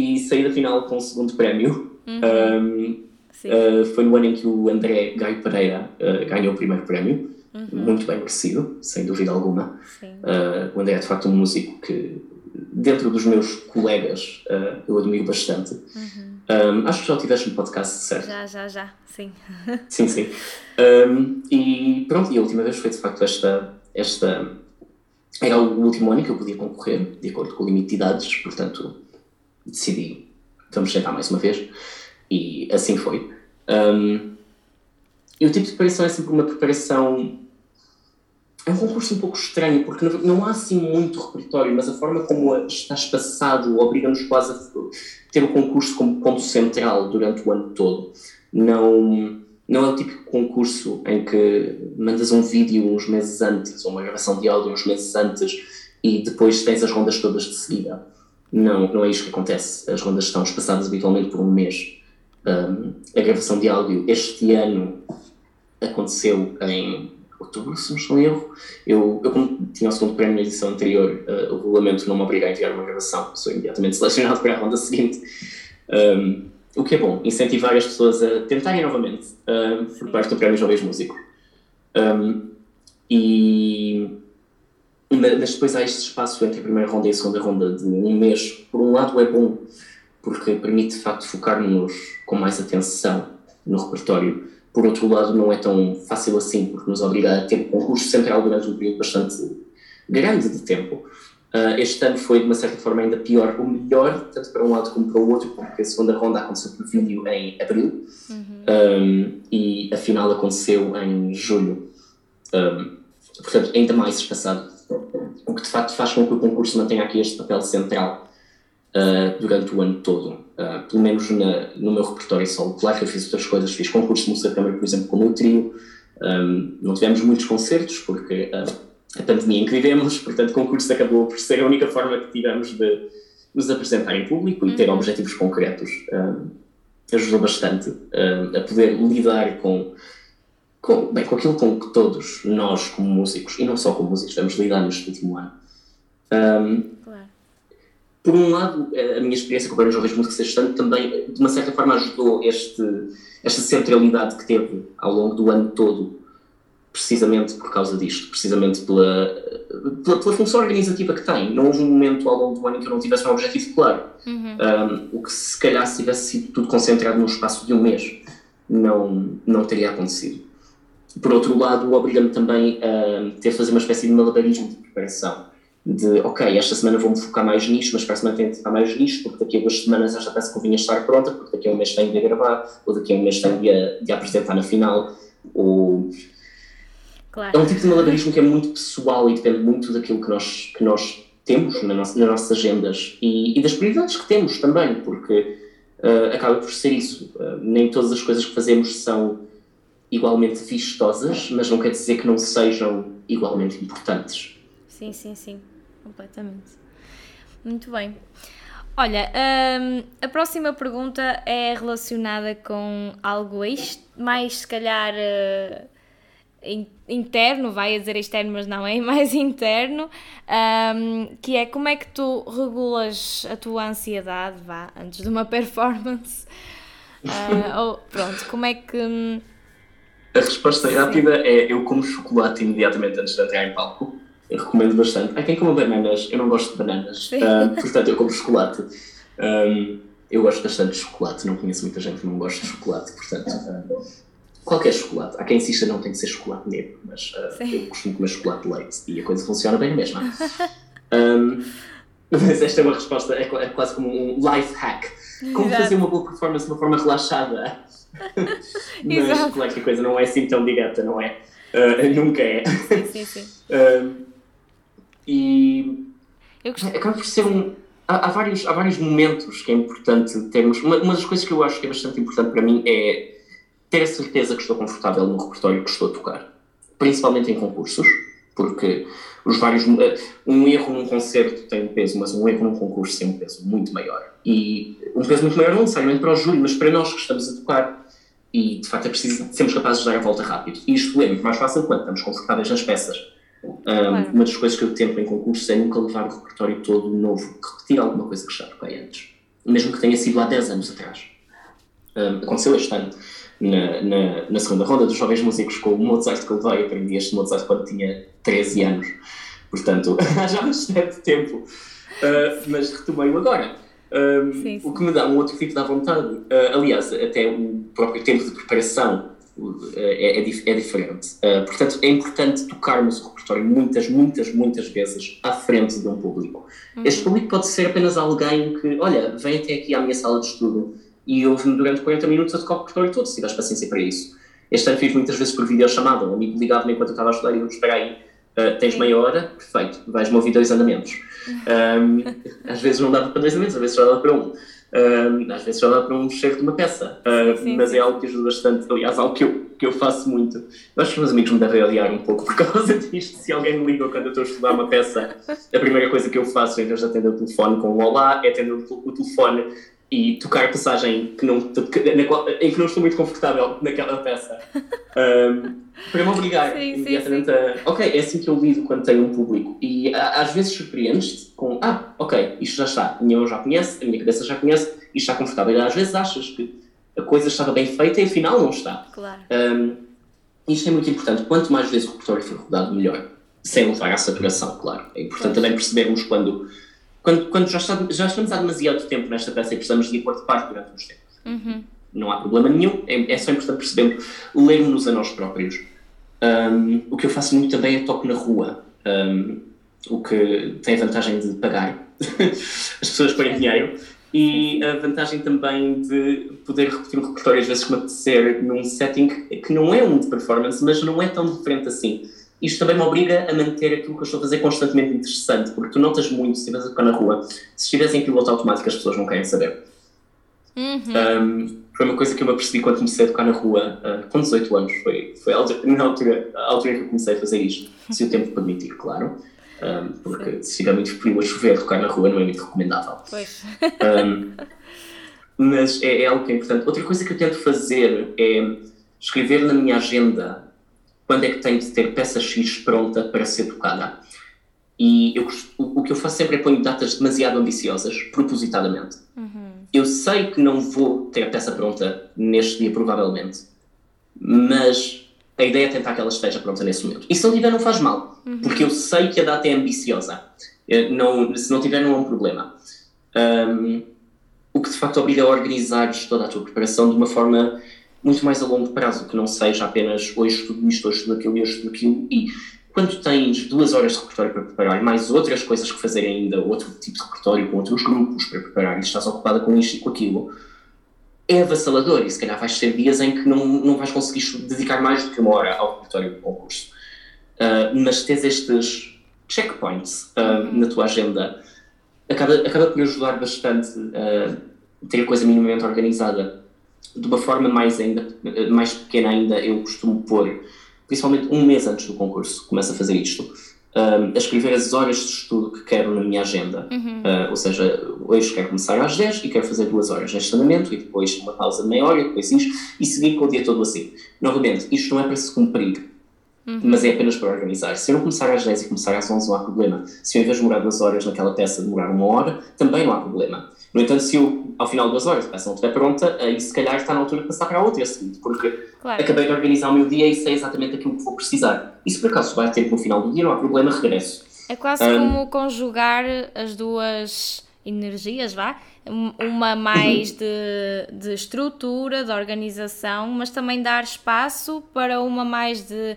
e saí da final com o segundo prémio. Uhum. Um, uh, foi no ano em que o André Gaio Pereira uh, ganhou o primeiro prémio, uhum. muito bem merecido, sem dúvida alguma. Uh, o André é de facto um músico que, dentro dos meus colegas, eu admiro bastante. Uhum. Um, acho que já o tiveste no podcast, certo? Já, já, já, sim. sim, sim. Um, e pronto, e a última vez foi de facto esta, esta. Era o último ano que eu podia concorrer, de acordo com o limite de idades, portanto decidi, vamos tentar mais uma vez, e assim foi. Um, e o tipo de preparação é sempre uma preparação. É um concurso um pouco estranho, porque não, há assim muito repertório, mas a forma como está espaçado obriga-nos quase a ter o concurso como ponto central durante o ano todo. Não, não é o típico concurso em que mandas um vídeo uns meses antes, ou uma gravação de áudio uns meses antes, e depois tens as rondas todas de seguida. Não, não é isto que acontece. As rondas estão espaçadas habitualmente por um mês. Um, a gravação de áudio este ano aconteceu em outubro, se não estou erro. Eu, eu como tinha o segundo prémio na edição anterior, uh, o regulamento não me obriga a enviar uma gravação, sou imediatamente selecionado para a ronda seguinte. Um, o que é bom, incentivar as pessoas a tentarem novamente uh, por parte do Prémio Jovens Músico. Um, e mas depois há este espaço entre a primeira ronda e a segunda ronda de um mês. Por um lado é bom, porque permite de facto focar-nos com mais atenção no repertório. Por outro lado, não é tão fácil assim, porque nos obriga a ter um concurso central durante um período bastante grande de tempo. Uh, este ano foi, de uma certa forma, ainda pior, o melhor, tanto para um lado como para o outro, porque a segunda ronda aconteceu por vídeo em abril uhum. um, e a final aconteceu em julho. Um, portanto, ainda mais espaçado o que de facto faz com que o concurso mantenha aqui este papel central uh, durante o ano todo. Uh, pelo menos na, no meu repertório solo. Claro que eu fiz outras coisas, fiz concurso de música câmara, por exemplo, com o meu trio. Um, não tivemos muitos concertos, porque a pandemia em que vivemos, portanto, o concurso acabou por ser a única forma que tivemos de nos apresentar em público e ter uhum. objetivos concretos. Um, ajudou bastante a poder lidar com com, bem, com aquilo com que todos nós, como músicos, e não só como músicos, vamos lidar neste último ano. Um, claro. Por um lado, a minha experiência com o Prémio Jovens Músicos este ano também, de uma certa forma, ajudou este, esta centralidade que teve ao longo do ano todo, precisamente por causa disto, precisamente pela, pela, pela, função organizativa que tem. Não houve um momento ao longo do ano em que eu não tivesse um objetivo claro. Uhum. Um, o que se calhar se tivesse sido tudo concentrado num espaço de um mês, não, não teria acontecido por outro lado, obriga-me também a ter de fazer uma espécie de malabarismo de preparação. De, ok, esta semana vou-me focar mais nisto, mas para a semana tenho de focar mais nisto, porque daqui a duas semanas esta peça convinha estar pronta, porque daqui a um mês tenho de a gravar, ou daqui a um mês tenho de a, de a apresentar na final. Ou... Claro. É um tipo de malabarismo que é muito pessoal e depende muito daquilo que nós, que nós temos na nossa, nas nossas agendas e, e das prioridades que temos também, porque uh, acaba por ser isso. Uh, nem todas as coisas que fazemos são igualmente vistosas, mas não quer dizer que não sejam igualmente importantes. Sim, sim, sim, completamente. Muito bem. Olha, hum, a próxima pergunta é relacionada com algo mais, se calhar, uh, interno, vai a dizer externo, mas não é, mais interno, um, que é como é que tu regulas a tua ansiedade, vá, antes de uma performance, uh, ou pronto, como é que hum, a resposta rápida é eu como chocolate imediatamente antes de entrar em palco. Eu recomendo bastante. Há quem coma bananas, eu não gosto de bananas, uh, portanto eu como chocolate. Um, eu gosto bastante de chocolate, não conheço muita gente que não gosta de chocolate, portanto. Uh, qualquer chocolate. Há quem insista não tem que ser chocolate negro, mas uh, eu costumo comer chocolate de leite e a coisa funciona bem mesmo. um, mas esta é uma resposta, é, é quase como um life hack. Como Exato. fazer uma boa performance de uma forma relaxada Mas claro que a coisa não é assim tão direta, não é? Uh, nunca é. Sim, sim, sim. Uh, e eu acaba por ser um. há, há, vários, há vários momentos que é importante termos. Uma, uma das coisas que eu acho que é bastante importante para mim é ter a certeza que estou confortável no repertório que estou a tocar, principalmente em concursos, porque os vários. Eh, um erro num concerto tem um peso, mas um erro num concurso tem um peso muito maior. E um peso muito maior não necessariamente para o júri, mas para nós que estamos a tocar. E de facto é preciso sermos capazes de dar a volta rápido. E isto é muito mais fácil quando estamos confortáveis nas peças. Um, Uma das coisas que eu tento em concursos é nunca levar o repertório todo novo, repetir alguma coisa que já toquei antes, mesmo que tenha sido há 10 anos atrás. Um, aconteceu este ano, na, na, na, segunda ronda dos Jovens Músicos, com o Mozart que eu levei, aprendi este Mozart quando tinha 13 anos, portanto, já bastante tempo, uh, mas retomei-o agora. Um, sim, sim. O que me dá um outro tipo de vontade. Uh, aliás, até o próprio tempo de preparação é, é, é diferente. Uh, portanto, é importante tocarmos o repertório muitas, muitas, muitas vezes à frente de um público. Uhum. Este público pode ser apenas alguém que, olha, vem até aqui à minha sala de estudo e ouve-me durante 40 minutos a tocar o repertório todo, se tiveres paciência para isso. Este ano fiz muitas vezes por videochamada, um amigo ligava-me enquanto eu estava a estudar e eu, espera aí, uh, tens meia hora? Perfeito, vais-me ouvir dois andamentos. Um, às vezes não dava para dois andamentos, às vezes só dava para um. Uh, às vezes só dá para um cheiro de uma peça, uh, sim, mas sim. é algo que ajuda bastante. Aliás, algo que eu, que eu faço muito. Eu acho que os meus amigos me devem odiar um pouco por causa disto. Se alguém me liga quando eu estou a estudar uma peça, a primeira coisa que eu faço, em vez de atender o telefone com um olá, é atender o telefone e tocar a passagem que não, na qual, em que não estou muito confortável naquela peça. Um, para me obrigar sim, imediatamente sim, sim. a. Ok, é assim que eu lido quando tenho um público. E às vezes surpreendes-te com. Ah, ok, isto já está. A minha eu já conhece, a minha cabeça já conhece, isto está confortável. E às vezes achas que a coisa estava bem feita e afinal não está. Claro. Um, isto é muito importante. Quanto mais vezes o repertório for rodado, melhor. Sem levar à saturação, claro. É importante também percebermos quando quando, quando já, está, já, estamos há demasiado tempo nesta peça e precisamos de acordo de parte durante uns tempos. Uhum. Não há problema nenhum, é, é só importante perceber, lermos a nós próprios. Um, o que eu faço muito também é toque na rua, um, o que tem a vantagem de pagar as pessoas põem dinheiro e a vantagem também de poder repetir um repertório às vezes que me apetecer num setting que não é um de performance, mas não é tão diferente assim isto também me obriga a manter aquilo que eu estou a fazer constantemente interessante, porque tu notas muito, se estiveres a tocar na rua, se estiveres em piloto automático, as pessoas não querem saber. Uhum. Um, foi uma coisa que eu me apercebi quando comecei a tocar na rua, uh, com 18 anos. Foi, foi a altura, na altura, a altura que eu comecei a fazer isto, se o tempo permitir, claro. Um, porque se estiver muito frio a chover, tocar na rua não é muito recomendável. Pois. Um, mas é, é algo que é importante. Outra coisa que eu tento fazer é escrever na minha agenda quando é que tenho de ter peça X pronta para ser tocada. E eu, o, que eu faço sempre é pôr datas demasiado ambiciosas, propositadamente. Uhum. Eu sei que não vou ter a peça pronta neste dia, provavelmente, mas a ideia é tentar que ela esteja pronta nesse momento. E se não tiver, não faz mal, uhum. porque eu sei que a data é ambiciosa. Não, se não tiver, não é um problema. Um, o que de facto obriga a organizar toda a tua preparação de uma forma muito mais a longo prazo, que não seja apenas hoje estudo isto, hoje estudo aquilo hoje estudo aquilo. E quando tens duas horas de repertório para preparar e mais outras coisas que fazer ainda, outro tipo de repertório com outros grupos para preparar e estás ocupada com isto e com aquilo, é avassalador e se calhar vais ter dias em que não, não vais conseguir dedicar mais do que uma hora ao repertório do concurso. Uh, mas tens estes checkpoints uh, na tua agenda, acaba, acaba por ajudar bastante a uh, ter a coisa minimamente organizada de uma forma mais, ainda, mais pequena ainda, eu costumo pôr, principalmente um mês antes do concurso, começo a fazer isto, um, a escrever as horas de estudo que quero na minha agenda. Uhum. Uh, ou seja, hoje quero começar às 10 e quero fazer duas horas neste andamento e depois uma pausa de meia hora e depois isto e seguir com o dia todo assim. Novamente, isto não é para se cumprir, uhum. mas é apenas para organizar. Se eu não começar às 10 e começar às 11 não há problema. Se eu em vez de demorar duas horas naquela peça demorar uma hora, também não há problema. No entanto, se eu, ao final de duas horas, a peça não estiver pronta, aí se calhar está na altura de passar para a outra seguinte, porque claro. acabei de organizar o meu dia e sei exatamente aquilo que vou precisar. E se por acaso vai ter no final do dia, não há problema, regresso. É quase um, como conjugar as duas energias, vá? Uma mais de, de estrutura, de organização, mas também dar espaço para uma mais de,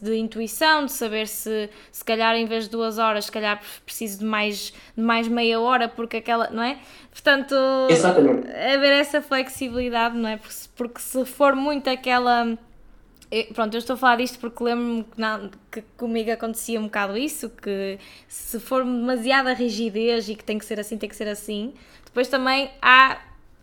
de intuição, de saber se se calhar em vez de duas horas, se calhar preciso de mais, de mais meia hora, porque aquela, não é? Portanto, Exatamente. haver essa flexibilidade, não é? Porque, porque se for muito aquela pronto, eu estou a falar disto porque lembro-me que, que, comigo acontecia um bocado isso, que se for demasiada rigidez e que tem que ser assim, tem que ser assim, depois também há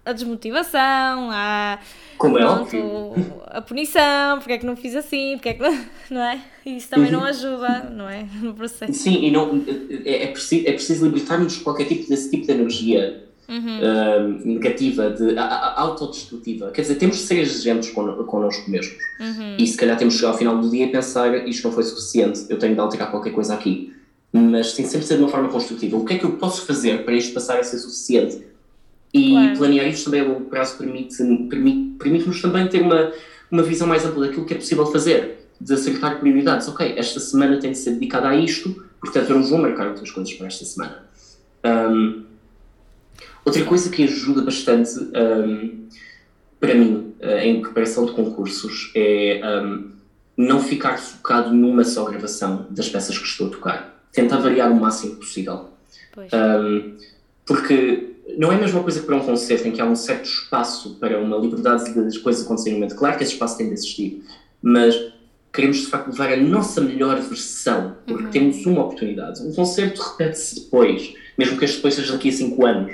a desmotivação, há Como é pronto, a punição, porque é que não fiz assim, porque é que não, não é? Isso também uhum. não ajuda, não é? No processo. Sim, e não, é, é preciso, é preciso libertar-nos de qualquer tipo desse tipo de energia uhum. uh, negativa, de, a, a, autodestrutiva. Quer dizer, temos de ser exigentes con, connosco mesmos. Uhum. E se calhar temos de chegar ao final do dia e pensar isto não foi suficiente, eu tenho de alterar qualquer coisa aqui. Mas tem sempre de ser de uma forma construtiva. O que é que eu posso fazer para isto passar a ser suficiente? E claro. planear isto também a longo prazo permite-nos permite, permite também ter uma, uma visão mais ampla daquilo que é possível fazer, de acertar prioridades. Ok, esta semana tem de ser dedicada a isto, portanto eu não vou marcar outras coisas para esta semana. Um, outra coisa que ajuda bastante um, para mim uh, em preparação de concursos é um, não ficar focado numa só gravação das peças que estou a tocar. Tentar variar o máximo possível. porque não é a mesma coisa que para um concerto em que há um certo espaço para uma liberdade de as coisas acontecerem no momento. Claro que esse espaço tem de existir, mas queremos de facto levar a nossa melhor versão, porque uhum. temos uma oportunidade. Um concerto repete-se depois, mesmo que este depois seja daqui a 5 anos.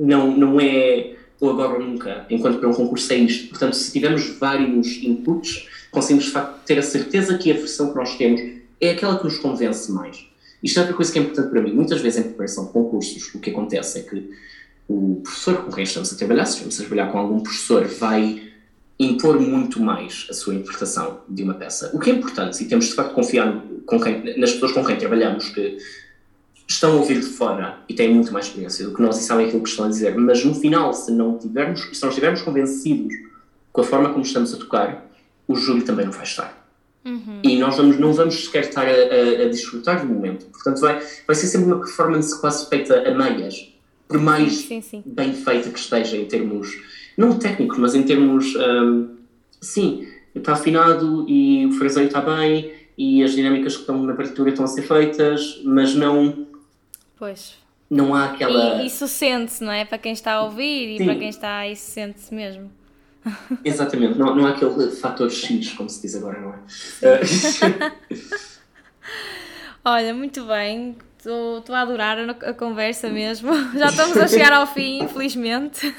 Não, não é ou agora ou nunca, enquanto para um concurso é isto. Portanto, se tivermos vários inputs, conseguimos de facto ter a certeza que a versão que nós temos é aquela que nos convence mais. Isto é outra coisa que é importante para mim. Muitas vezes, em preparação de concursos, o que acontece é que o professor com quem estamos a trabalhar, se estamos a trabalhar com algum professor, vai impor muito mais a sua interpretação de uma peça. O que é importante, e temos de facto confiar com quem, nas pessoas com quem trabalhamos, que estão a ouvir de fora e têm muito mais experiência do que nós e sabem aquilo que estão a dizer, mas no final, se não, tivermos, se não estivermos convencidos com a forma como estamos a tocar, o júri também não vai estar. Uhum. E nós vamos, não vamos sequer estar a, a, a, desfrutar do momento. Portanto, vai, vai ser sempre uma performance quase feita a meias, por mais sim, sim. bem feita que esteja em termos, não técnicos, mas em termos, um, sim, está afinado e o fraseio está bem e as dinâmicas que estão na partitura estão a ser feitas, mas não. Pois. Não há aquela. E isso sente-se, não é? Para quem está a ouvir e sim. para quem está, isso sente-se mesmo. Exatamente, não, não há aquele fator X, como se diz agora, não é? Olha, muito bem, estou a adorar a, conversa mesmo. Já estamos a chegar ao fim, infelizmente.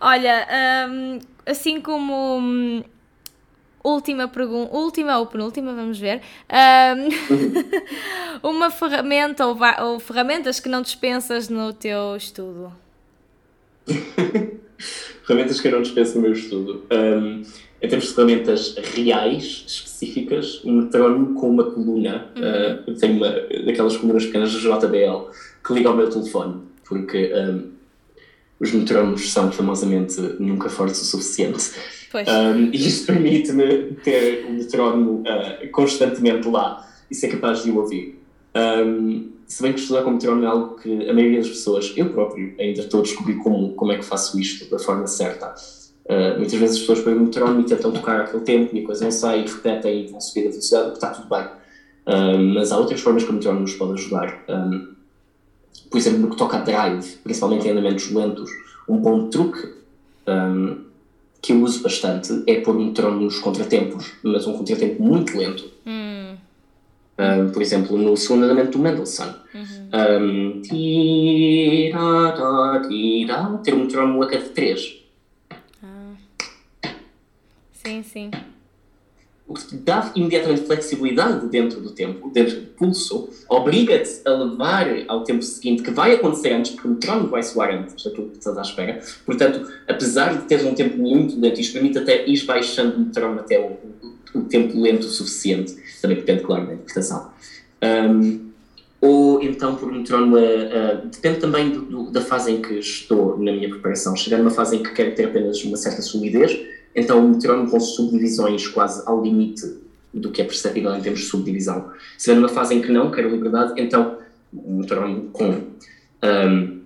Olha, um, assim como hum, última pergunta, última ou penúltima, vamos ver. Um, uma ferramenta ou, ou ferramentas que não dispensas no teu estudo? ferramentas que eu não dispenso no meu estudo. Um, em termos de ferramentas reais, específicas, um metrónomo com uma coluna, uhum. uh, eu tenho uma daquelas colunas pequenas da JBL que liga ao meu telefone, porque um, os metrónomos são famosamente nunca fortes o suficiente. Um, e isto permite-me ter o metrónomo uh, constantemente lá e ser capaz de o ouvir. Um, se bem que estudar com metrónomo é algo que a maioria das pessoas, eu próprio, ainda estou a descobrir como, como é que faço isto da forma certa. Uh, muitas vezes as pessoas pegam o metrónomo e tentam tocar aquele tempo e a coisa não sai, e repetem e vão subir a velocidade, está tudo bem. Uh, mas há outras formas que o metrónomo nos pode ajudar. Um, por exemplo, no que toca a drive, principalmente em andamentos lentos, um bom truque um, que eu uso bastante é pôr o metrónomo nos contratempos, mas um contratempo muito lento. Hum um, por exemplo, no segundo andamento do Mendelssohn. Uhum. Um, ter um metrónomo a cada três. Ah. Sim, sim. O que te dá imediatamente flexibilidade dentro do tempo, dentro do pulso, obriga-te a levar ao tempo seguinte, que vai acontecer antes, porque o metrónomo vai soar antes daquilo que estás à espera. Portanto, apesar de teres um tempo muito lento, isto permite até ir baixando o metrónomo até o, o tempo lento o suficiente também depende, claro, da interpretação. Um, ou então por um metrónomo, uh, depende também do, do, da fase em que estou na minha preparação. Chegar numa fase em que quero ter apenas uma certa solidez, então o metrónomo com subdivisões quase ao limite do que é perceptível em termos de subdivisão. Se estiver numa fase em que não, quero liberdade, então um metrónomo com um,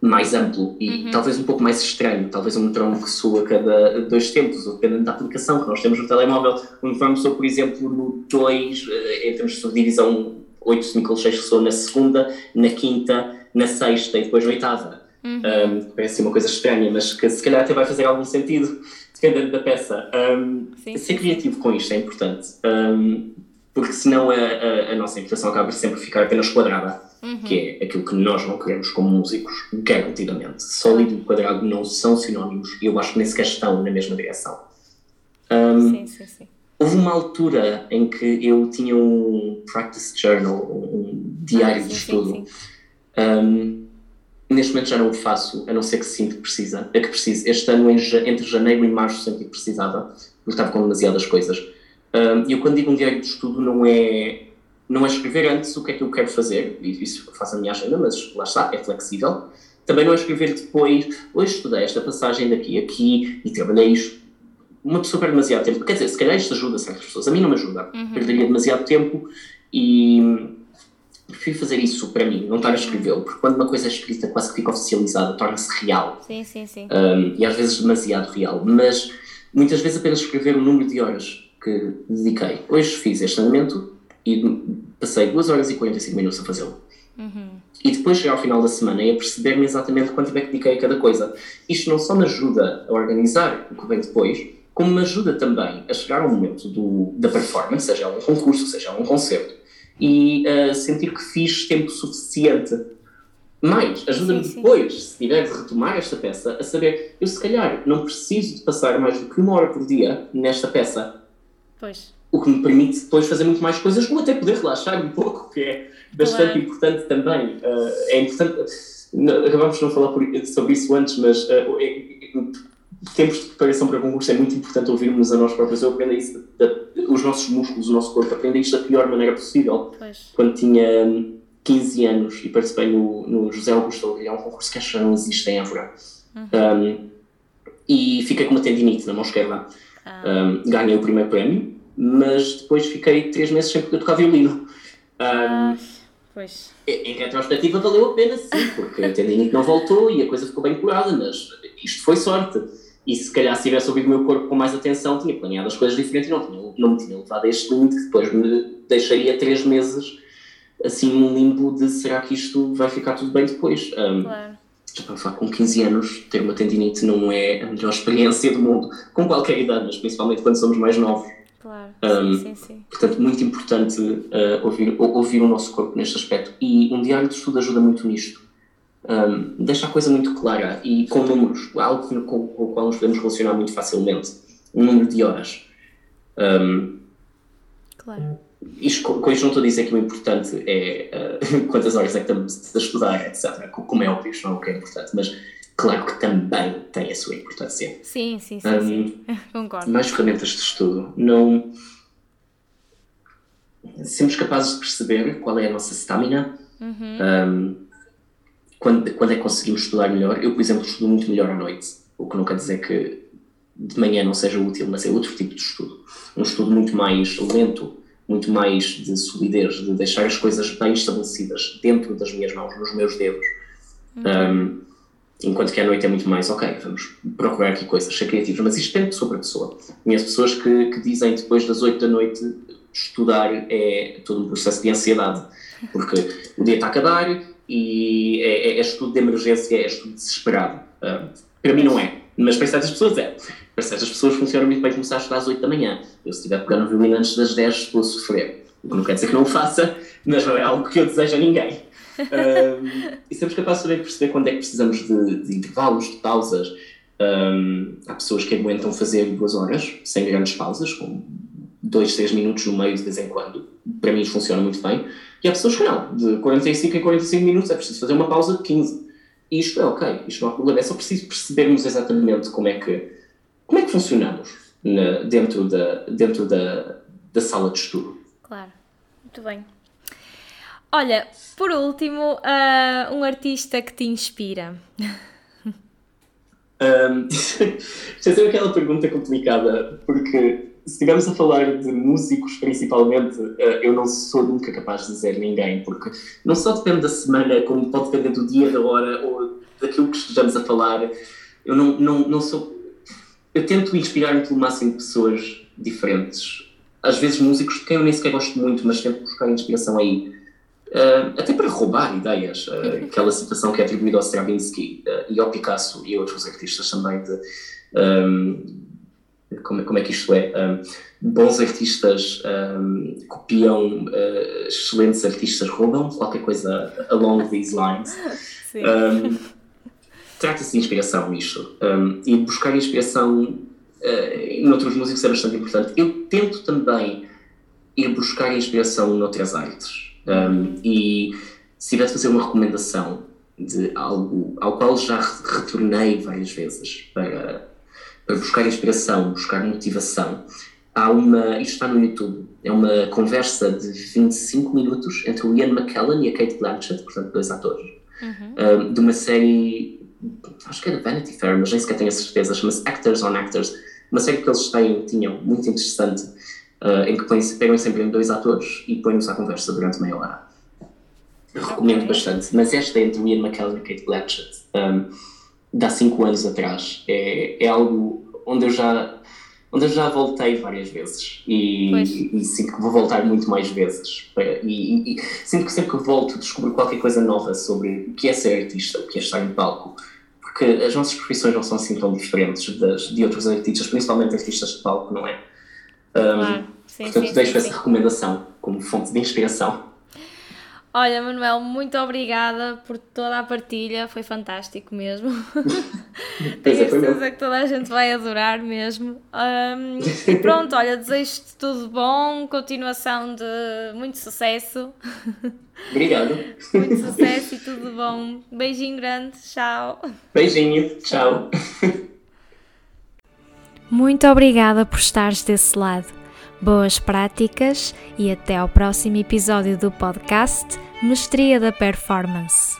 mais amplo e uhum. talvez um pouco mais estranho, talvez um metrónomo que soa a cada dois tempos, ou dependendo da aplicação que nós temos no telemóvel. Um metrónomo soa, por exemplo, no 2, eh, em termos de subdivisão 8, 5 6 que soa na segunda, na quinta, na sexta e depois na oitava. Uhum. Um, parece uma coisa estranha, mas que se calhar até vai fazer algum sentido. Dependendo da peça. Um, sim, ser criativo com isto é importante, um, porque senão a, a, a, nossa interpretação acaba sempre ficar apenas quadrada, uhum. que é aquilo que nós não queremos como músicos, garantidamente. Sólido e quadrado não são sinónimos e eu acho que nem sequer estão na mesma direção. Um, sim, sim, sim. Houve uma altura em que eu tinha um practice journal, um diário ah, de estudo. Um, neste momento já não o faço, a não ser que sinto que precisa, é que preciso. Este ano, entre janeiro e março, senti que precisava, porque estava com demasiadas coisas. E eu, quando digo um diário de estudo, não é, não é escrever antes o que é que eu quero fazer, isso faço a minha agenda, mas lá está, é flexível. Também não é escrever depois, hoje estudei esta passagem daqui, aqui, e trabalhei isto uma pessoa perde demasiado tempo. Quer dizer, se calhar isto ajuda certas pessoas. A mim não me ajuda. Uhum. Perderia demasiado tempo e prefiro fazer isso para mim, não estar a escrevê-lo, porque quando uma coisa é escrita quase que fica oficializada, torna-se real. Sim, sim, sim. Um, e às vezes demasiado real. Mas muitas vezes apenas escrever o número de horas que dediquei. Hoje fiz este andamento e passei 2 horas e 45 minutos a fazê-lo. Uhum. E depois chegar ao final da semana e a perceber-me exatamente quanto é que dediquei a cada coisa. Isto não só me ajuda a organizar o que vem depois, como me ajuda também a chegar ao momento do, da performance, seja um concurso, seja um concerto, e uh, sentir que fiz tempo suficiente. Mais, ajuda-me depois, se tiver de retomar esta peça, a saber, eu se calhar não preciso de passar mais do que uma hora por dia nesta peça. Pois. O que me permite depois fazer muito mais coisas, ou até poder relaxar um pouco, que é bastante claro. importante também. Uh, é importante. Acabámos de não falar sobre isso antes, mas uh, tempos de preparação para concurso é muito importante ouvirmos a nós próprios. Eu aprendi isso, da, os nossos músculos, o nosso corpo, aprendi isto da pior maneira possível. Pois. Quando tinha 15 anos e participei no, no José Augusto Alegria, um concurso que acho que não existe em Évora. Uhum. Um, e fiquei com uma tendinite na mão esquerda. Ah. Um, ganhei o primeiro prémio, mas depois fiquei 3 meses sem poder tocar violino. Um, ah, pois. Em retrospectiva valeu a pena sim, porque a tendinite não voltou e a coisa ficou bem curada, mas isto foi sorte. E se calhar se tivesse ouvido o meu corpo com mais atenção, tinha planeado as coisas diferentes e não, tinha, não me tinha levado a este limite que depois me deixaria três meses assim num limbo de será que isto vai ficar tudo bem depois. Um, claro. Com 15 anos, ter uma tendinite não é a melhor experiência do mundo, com qualquer idade, mas principalmente quando somos mais novos. Claro, um, sim, sim, sim. Portanto, muito importante uh, ouvir, ouvir o nosso corpo neste aspecto. E um diário de estudo ajuda muito nisto um, deixa a coisa muito clara e com números, algo com, com, o qual nos podemos relacionar muito facilmente. Um número de horas. Um, claro. Isto, com isto não estou a dizer que o importante é uh, quantas horas é que estamos a estudar, etc. Como é óbvio, isto não é o que é importante, mas claro que também tem a sua importância. Sim, sim, sim, um, sim. concordo. Mais ferramentas de estudo. Não. Sermos capazes de perceber qual é a nossa stamina. Uhum. Um, quando, quando é que conseguimos estudar melhor. Eu, por exemplo, estudo muito melhor à noite, o que não quer dizer que de manhã não seja útil, mas é outro tipo de estudo. Um estudo muito mais lento, muito mais de solidez, de deixar as coisas bem estabelecidas dentro das minhas mãos, nos meus dedos. Uhum. Um, enquanto que à noite é muito mais, ok, vamos procurar aqui coisas, ser criativos, mas isto depende sobre a pessoa. Conheço pessoas que, que dizem depois das 8 da noite estudar é todo um processo de ansiedade, porque o dia está a acabar, e é, é, é estudo de emergência, é estudo desesperado. Uh, para mim não é, mas para certas pessoas é. Para certas pessoas funciona muito bem começar a estudar às 8 da manhã. Eu se estiver pegando o violino antes das 10 estou a sofrer. O que não quer dizer que não o faça, mas não é algo que eu desejo a ninguém. Um, e somos capazes de perceber quando é que precisamos de, de intervalos, de pausas. Um, há pessoas que aguentam fazer duas horas, sem grandes pausas, com dois, três minutos no meio de vez em quando. Para mim funciona muito bem. E há pessoas que não, de 45 em 45 minutos é preciso fazer uma pausa de 15. E isto é ok, isto não há problema, é só preciso percebermos exatamente como é que, como é que funcionamos na, dentro, da, dentro da, da sala de estudo. Claro, muito bem. Olha, por último, uh, um artista que te inspira. Um, já é aquela pergunta complicada, porque se estivermos a falar de músicos principalmente, eh, eu não sou nunca capaz de dizer ninguém, porque não só depende da semana, como pode depender do dia, da hora ou daquilo que estejamos a falar. Eu não, não, não sou. Eu tento inspirar-me pelo máximo de pessoas diferentes. Às vezes músicos de quem eu nem sequer gosto muito, mas tento buscar inspiração aí. Uh, até para roubar ideias. Uh, aquela citação que é atribuída ao Stravinsky uh, e ao Picasso e outros artistas também de. Um, como, como é que isto é? Um, bons artistas um, copiam, uh, excelentes artistas roubam, qualquer coisa along these lines. Um, Trata-se de inspiração, isto. E buscar inspiração uh, noutros músicos é bastante importante. Eu tento também ir buscar inspiração noutras artes. E se tivesse de fazer uma recomendação de algo ao qual já retornei várias vezes para buscar inspiração, buscar motivação. Há uma, isto está no YouTube, é uma conversa de 25 minutos entre o Ian McKellen e a Kate Blanchett, portanto, dois atores, uhum. um, de uma série, acho que é da Vanity Fair, mas nem sequer tenho a certeza, chama-se Actors on Actors, uma série que eles têm, tinham, muito interessante, uh, em que pegam sempre em dois atores e põem-nos à conversa durante meia hora. Recomendo okay. bastante, mas esta é entre o Ian McKellen e a Kate Blanchett. Um, de há cinco anos atrás. É, é algo onde eu já onde eu já voltei várias vezes e, e, sinto que vou voltar muito mais vezes e, e, sinto que sempre que volto descubro qualquer coisa nova sobre o que é ser artista, o que é estar em palco porque as nossas profissões não são assim tão diferentes das, de outros artistas, principalmente artistas de palco, não é? Um, claro. sim, portanto, sim, deixo sim, essa recomendação como fonte de inspiração. Olha, Manuel, muito obrigada por toda a partilha, foi fantástico mesmo. Tenho a certeza que toda a gente vai adorar mesmo. Um, e pronto, olha, desejo-te tudo bom, continuação de muito sucesso. Obrigado. Muito sucesso e tudo bom. Beijinho grande, tchau. Beijinho, tchau. Muito obrigada por estares desse lado. Boas práticas e até ao próximo episódio do podcast Mestria da Performance.